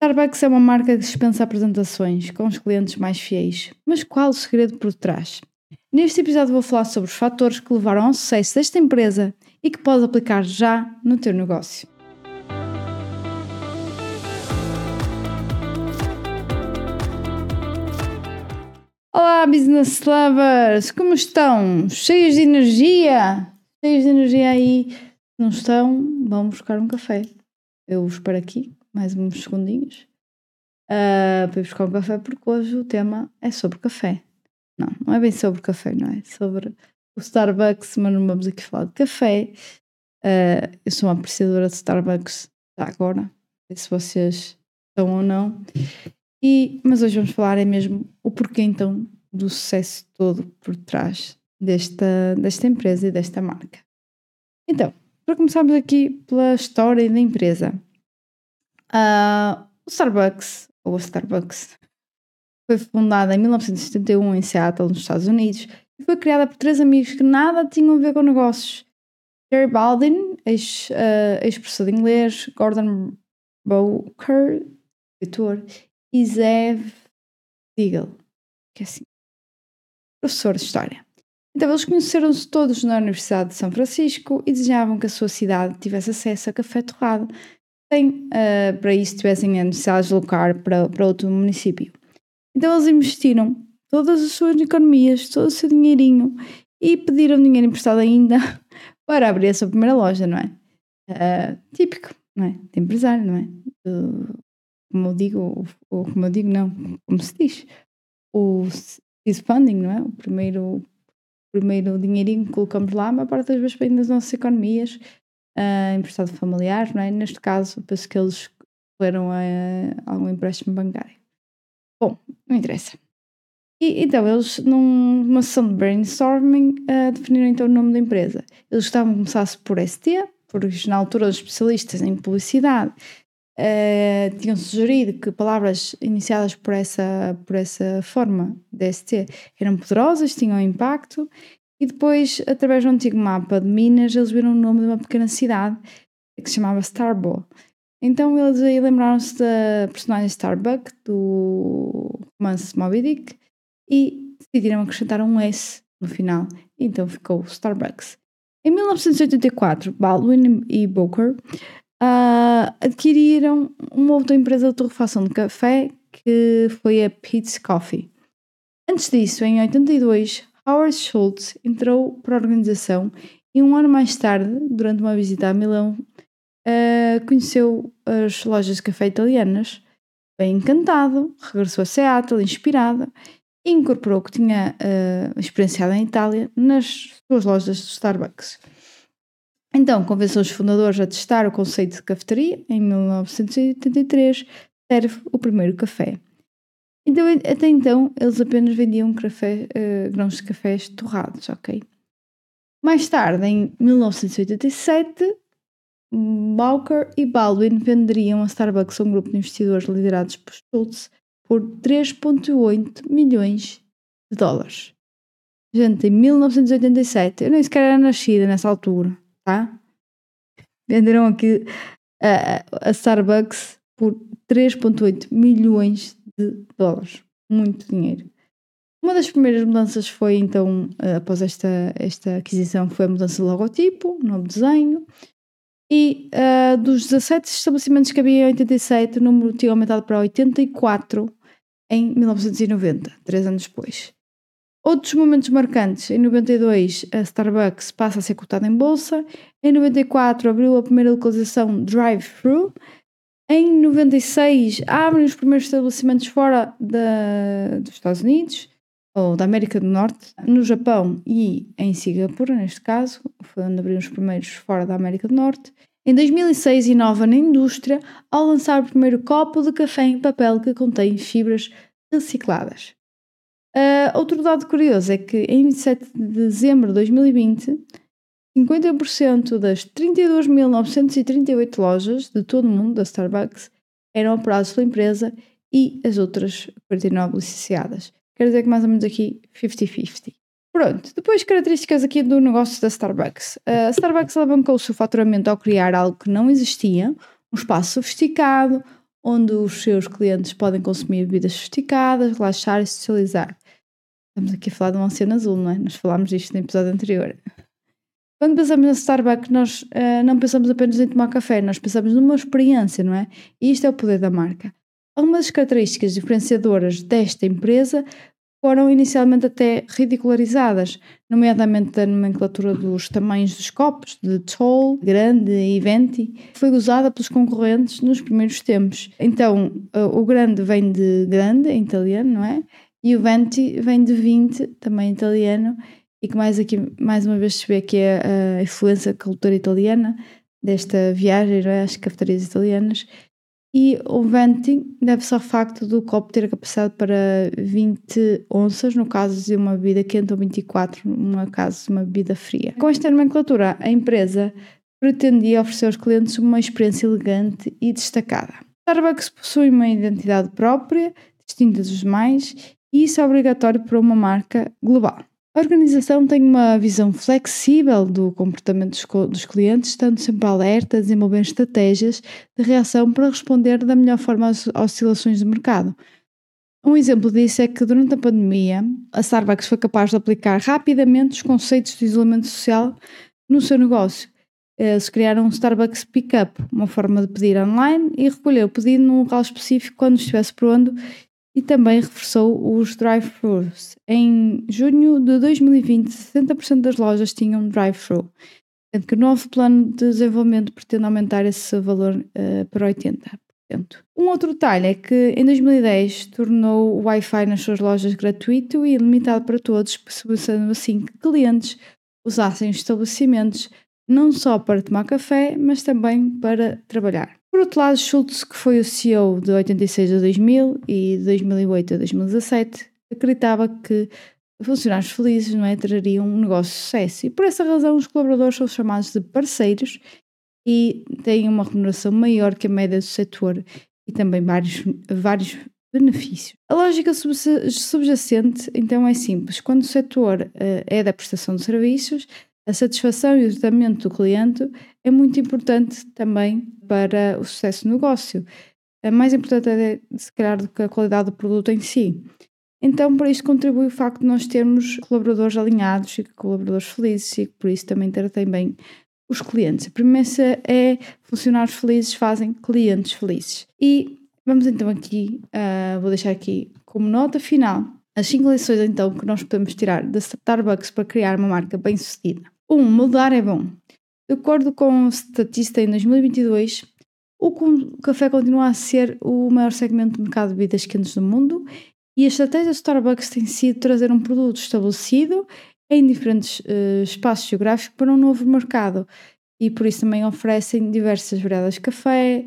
Starbucks é uma marca que dispensa apresentações com os clientes mais fiéis. Mas qual o segredo por trás? Neste episódio vou falar sobre os fatores que levaram ao sucesso desta empresa e que podes aplicar já no teu negócio. Olá, business lovers! Como estão? Cheios de energia? Cheios de energia aí? Se não estão, vão buscar um café. Eu espero aqui, mais uns segundinhos, uh, para ir buscar um café, porque hoje o tema é sobre café. Não, não é bem sobre café, não é? Sobre o Starbucks, mas não vamos aqui falar de café. Uh, eu sou uma apreciadora de Starbucks agora, não sei se vocês estão ou não. E, mas hoje vamos falar é mesmo o porquê então do sucesso todo por trás desta, desta empresa e desta marca. Então, para começarmos aqui pela história da empresa. Uh, o Starbucks, ou a Starbucks, foi fundada em 1971 em Seattle, nos Estados Unidos, e foi criada por três amigos que nada tinham a ver com negócios. Jerry Baldwin, ex-professor uh, ex de inglês, Gordon Bowker, escritor, e Zev Siegel, que é assim, professor de História. Então eles conheceram-se todos na Universidade de São Francisco e desejavam que a sua cidade tivesse acesso a café torrado, uh, para isso tivessem a necessidade de deslocar para, para outro município. Então eles investiram todas as suas economias, todo o seu dinheirinho e pediram dinheiro emprestado ainda para abrir a sua primeira loja, não é? Uh, típico, não é? De empresário, não é? Como eu digo, ou como eu digo, não, como se diz, o seed funding, não é? O primeiro, primeiro dinheirinho que colocamos lá, a maior parte das vezes vem das nossas economias, uh, emprestado familiar, não é? Neste caso, penso que eles a algum empréstimo bancário. Bom, não interessa. E, então, eles, num, numa sessão de brainstorming, uh, definiram então o nome da empresa. Eles estavam a começar por ST, porque na altura os especialistas em publicidade uh, tinham sugerido que palavras iniciadas por essa, por essa forma de ST eram poderosas, tinham impacto, e depois, através do antigo mapa de Minas, eles viram o nome de uma pequena cidade que se chamava Starbo. Então eles aí lembraram-se da personagem Starbuck do romance Moby Dick e decidiram acrescentar um S no final. Então ficou Starbucks. Em 1984, Baldwin e Booker uh, adquiriram uma outra empresa de torrefação de café que foi a Pete's Coffee. Antes disso, em 82, Howard Schultz entrou para a organização e um ano mais tarde, durante uma visita a Milão, uh, conheceu as lojas de café italianas, bem encantado, regressou a Seattle inspirado e incorporou o que tinha uh, experienciado em Itália nas suas lojas de Starbucks. Então, convenceu os fundadores a testar o conceito de cafeteria. Em 1983, serve o primeiro café. Então, até então, eles apenas vendiam café, uh, grãos de cafés torrados, ok? Mais tarde, em 1987, Bowker e Baldwin venderiam a Starbucks a um grupo de investidores liderados por Schultz por 3,8 milhões de dólares. Gente, em 1987, eu nem sequer era nascida nessa altura tá? Venderam aqui a, a Starbucks por 3,8 milhões de dólares. Muito dinheiro. Uma das primeiras mudanças foi então, após esta, esta aquisição, foi a mudança de logotipo, novo desenho. E uh, dos 17 estabelecimentos que havia em 87, o número tinha aumentado para 84 em 1990, três anos depois. Outros momentos marcantes. Em 92, a Starbucks passa a ser cotada em bolsa. Em 94, abriu a primeira localização drive-thru. Em 96, abrem os primeiros estabelecimentos fora da, dos Estados Unidos ou da América do Norte, no Japão e em Singapura, neste caso, foi onde abriram os primeiros fora da América do Norte. Em 2006, inova na indústria ao lançar o primeiro copo de café em papel que contém fibras recicladas. Uh, outro dado curioso é que em 27 de dezembro de 2020, 50% das 32.938 lojas de todo o mundo da Starbucks eram operadas pela empresa e as outras 49 licenciadas. Quer dizer que mais ou menos aqui 50-50. Pronto, depois características aqui do negócio da Starbucks. A Starbucks alavancou o seu faturamento ao criar algo que não existia, um espaço sofisticado, onde os seus clientes podem consumir bebidas sofisticadas, relaxar e socializar. Estamos aqui a falar de um oceano azul, não é? Nós falámos disto no episódio anterior. Quando pensamos na Starbucks, nós uh, não pensamos apenas em tomar café, nós pensamos numa experiência, não é? E isto é o poder da marca. Algumas das características diferenciadoras desta empresa foram inicialmente até ridicularizadas, nomeadamente a nomenclatura dos tamanhos dos copos, de tall, grande e venti, foi usada pelos concorrentes nos primeiros tempos. Então, eh, o grande vem de grande, em italiano, não é? E o venti vem de 20, também italiano, e que mais aqui, mais uma vez se vê que é a influência cultura italiana desta viagem não é? às cafetarias italianas. E o venting deve-se ao facto do copo ter capacidade para 20 onças, no caso de uma bebida quente, ou 24, no caso de uma bebida fria. Com esta nomenclatura, a empresa pretendia oferecer aos clientes uma experiência elegante e destacada. Starbucks possui uma identidade própria, distinta dos demais, e isso é obrigatório para uma marca global. A organização tem uma visão flexível do comportamento dos clientes, estando sempre alerta, desenvolvendo estratégias de reação para responder da melhor forma às oscilações do mercado. Um exemplo disso é que durante a pandemia, a Starbucks foi capaz de aplicar rapidamente os conceitos de isolamento social no seu negócio. Eles criaram um Starbucks Pickup, uma forma de pedir online e recolher o pedido num local específico quando estivesse pronto e também reforçou os drive-thrus. Em junho de 2020, 60% das lojas tinham drive-thru, sendo que o novo plano de desenvolvimento pretende aumentar esse valor uh, para 80%. Um outro detalhe é que em 2010 tornou o Wi-Fi nas suas lojas gratuito e ilimitado para todos, possibilitando assim que clientes usassem os estabelecimentos não só para tomar café, mas também para trabalhar. Por outro lado, Schultz, que foi o CEO de 86 a 2000 e de 2008 a 2017, acreditava que funcionários felizes não é, trariam um negócio de sucesso e por essa razão os colaboradores são chamados de parceiros e têm uma remuneração maior que a média do setor e também vários, vários benefícios. A lógica subjacente então é simples. Quando o setor uh, é da prestação de serviços, a satisfação e o tratamento do cliente é muito importante também para o sucesso do negócio. É mais importante, é, se calhar, do que a qualidade do produto em si. Então, para isso contribui o facto de nós termos colaboradores alinhados e colaboradores felizes e por isso também tratem bem os clientes. A premissa é funcionários felizes fazem clientes felizes. E vamos então aqui, uh, vou deixar aqui como nota final as 5 lições então que nós podemos tirar da Starbucks para criar uma marca bem sucedida. 1. Um, mudar é bom. De acordo com o Statista, em 2022, o café continua a ser o maior segmento de mercado de bebidas quentes do mundo e a estratégia do Starbucks tem sido trazer um produto estabelecido em diferentes uh, espaços geográficos para um novo mercado e por isso também oferecem diversas variedades de café,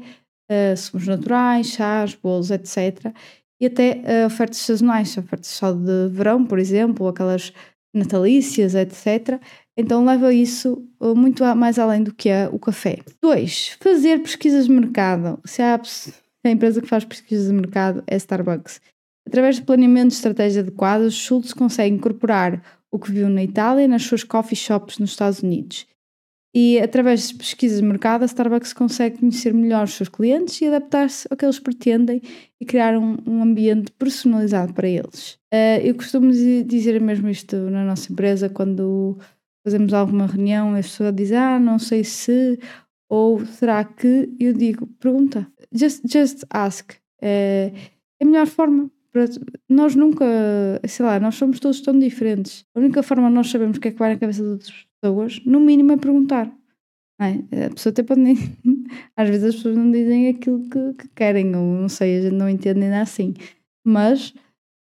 uh, sumos naturais, chás, bolos, etc. E até uh, ofertas sazonais, ofertas só de verão, por exemplo, aquelas natalícias, etc. Então leva isso uh, muito mais além do que é o café. 2. Fazer pesquisas de mercado. Se a, a empresa que faz pesquisas de mercado é Starbucks. Através de planeamento de estratégia adequados, Schultz consegue incorporar o que viu na Itália nas suas coffee shops nos Estados Unidos. E através de pesquisas de mercado, a Starbucks consegue conhecer melhor os seus clientes e adaptar-se ao que eles pretendem e criar um, um ambiente personalizado para eles. Uh, eu costumo dizer mesmo isto na nossa empresa quando fazemos alguma reunião e a pessoa diz, ah, não sei se, ou será que, eu digo, pergunta, just, just ask. É, é a melhor forma. Nós nunca, sei lá, nós somos todos tão diferentes. A única forma de nós sabemos o que é que vai na cabeça das outras pessoas, no mínimo, é perguntar. É? A pessoa até pode nem. Às vezes as pessoas não dizem aquilo que, que querem, ou não sei, a gente não entende ainda assim. Mas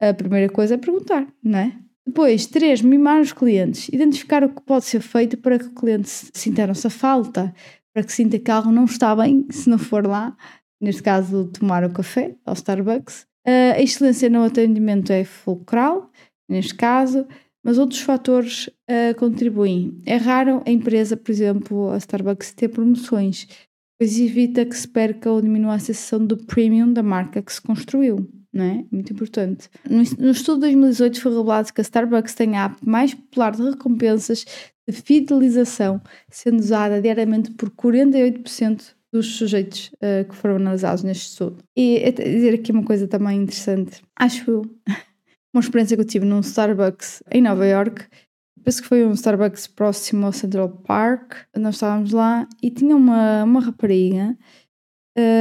a primeira coisa é perguntar, não é? Depois, três, mimar os clientes. Identificar o que pode ser feito para que o cliente sinta a nossa falta, para que sinta que algo não está bem se não for lá. Neste caso, tomar o café ao Starbucks. A excelência no atendimento é fulcral, neste caso, mas outros fatores uh, contribuem. É raro a empresa, por exemplo, a Starbucks, ter promoções, pois evita que se perca ou diminua a sensação do premium da marca que se construiu não é? Muito importante. No, estudo de 2018 foi revelado que a Starbucks tem a app mais popular de recompensas de fidelização, sendo usada diariamente por 48% dos sujeitos uh, que foram analisados neste estudo. E é dizer aqui uma coisa também interessante, acho eu, uma experiência que eu tive num Starbucks em Nova York. Penso que foi um Starbucks próximo ao Central Park. Nós estávamos lá e tinha uma, uma rapariga,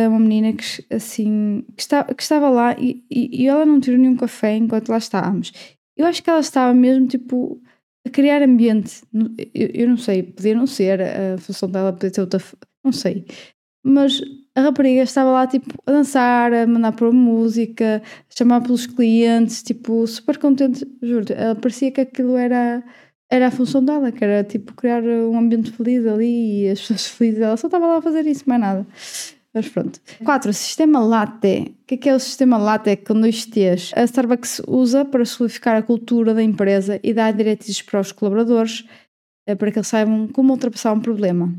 uma menina que, assim, que, está, que estava lá e, e, e ela não tirou nenhum café enquanto lá estávamos. Eu acho que ela estava mesmo tipo a criar ambiente. Eu, eu não sei, podia não ser, a função dela podia ter outra. Não sei. Mas a rapariga estava lá tipo a dançar, a mandar para música, a chamar pelos clientes, tipo, super contente, juro. Ela parecia que aquilo era, era a função dela, que era tipo criar um ambiente feliz ali e as pessoas felizes. Ela só estava lá a fazer isso, mais nada. Mas pronto. 4. Sistema latte. O que é, que é o sistema latte com dois T's? A Starbucks usa para solidificar a cultura da empresa e dar diretrizes para os colaboradores eh, para que eles saibam como ultrapassar um problema.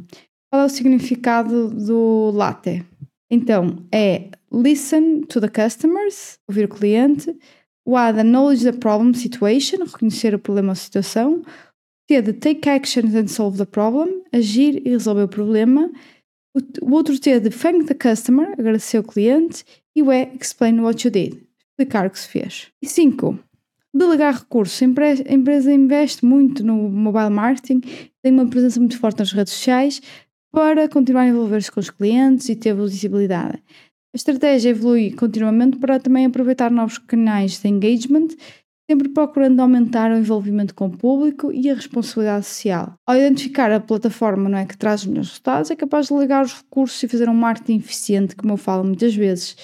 Qual é o significado do latte? Então, é listen to the customers, ouvir o cliente. O A, the knowledge the problem situation, reconhecer o problema ou situação. T, de take actions and solve the problem, agir e resolver o problema. O, outro T é de thank the customer, agradecer ao cliente. E o E, explain what you did, explicar o que se fez. E 5. Delegar recursos. A empresa investe muito no mobile marketing, tem uma presença muito forte nas redes sociais para continuar a envolver-se com os clientes e ter visibilidade. A estratégia evolui continuamente para também aproveitar novos canais de engagement sempre procurando aumentar o envolvimento com o público e a responsabilidade social. Ao identificar a plataforma não é, que traz os melhores resultados, é capaz de ligar os recursos e fazer um marketing eficiente, como eu falo muitas vezes,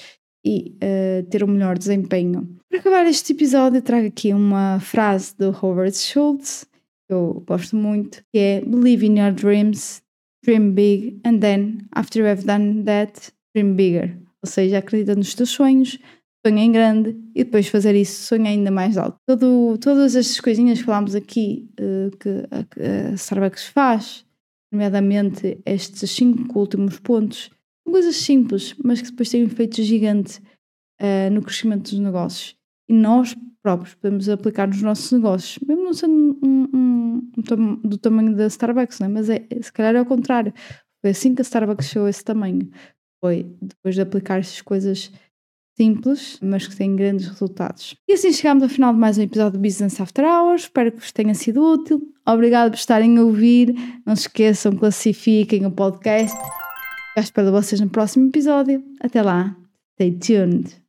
e uh, ter um melhor desempenho. Para acabar este episódio, trago aqui uma frase do Howard Schultz, que eu gosto muito, que é Believe in your dreams, dream big, and then, after you have done that, dream bigger. Ou seja, acredita nos teus sonhos, sonha em grande e depois fazer isso sonha ainda mais alto. Todo, todas estas coisinhas que falámos aqui uh, que a, Starbucks faz, nomeadamente estes cinco últimos pontos, são coisas simples, mas que depois têm um efeito gigante uh, no crescimento dos negócios. E nós próprios podemos aplicar nos nossos negócios, mesmo não sendo um, um, um, do tamanho da Starbucks, né? mas é, se calhar é ao contrário. Foi assim que a Starbucks chegou a esse tamanho. Foi depois de aplicar essas coisas simples, mas que têm grandes resultados. E assim chegamos ao final de mais um episódio do Business After Hours. Espero que vos tenha sido útil. Obrigado por estarem a ouvir. Não se esqueçam, classifiquem o podcast. Eu espero vocês no próximo episódio. Até lá. Stay tuned.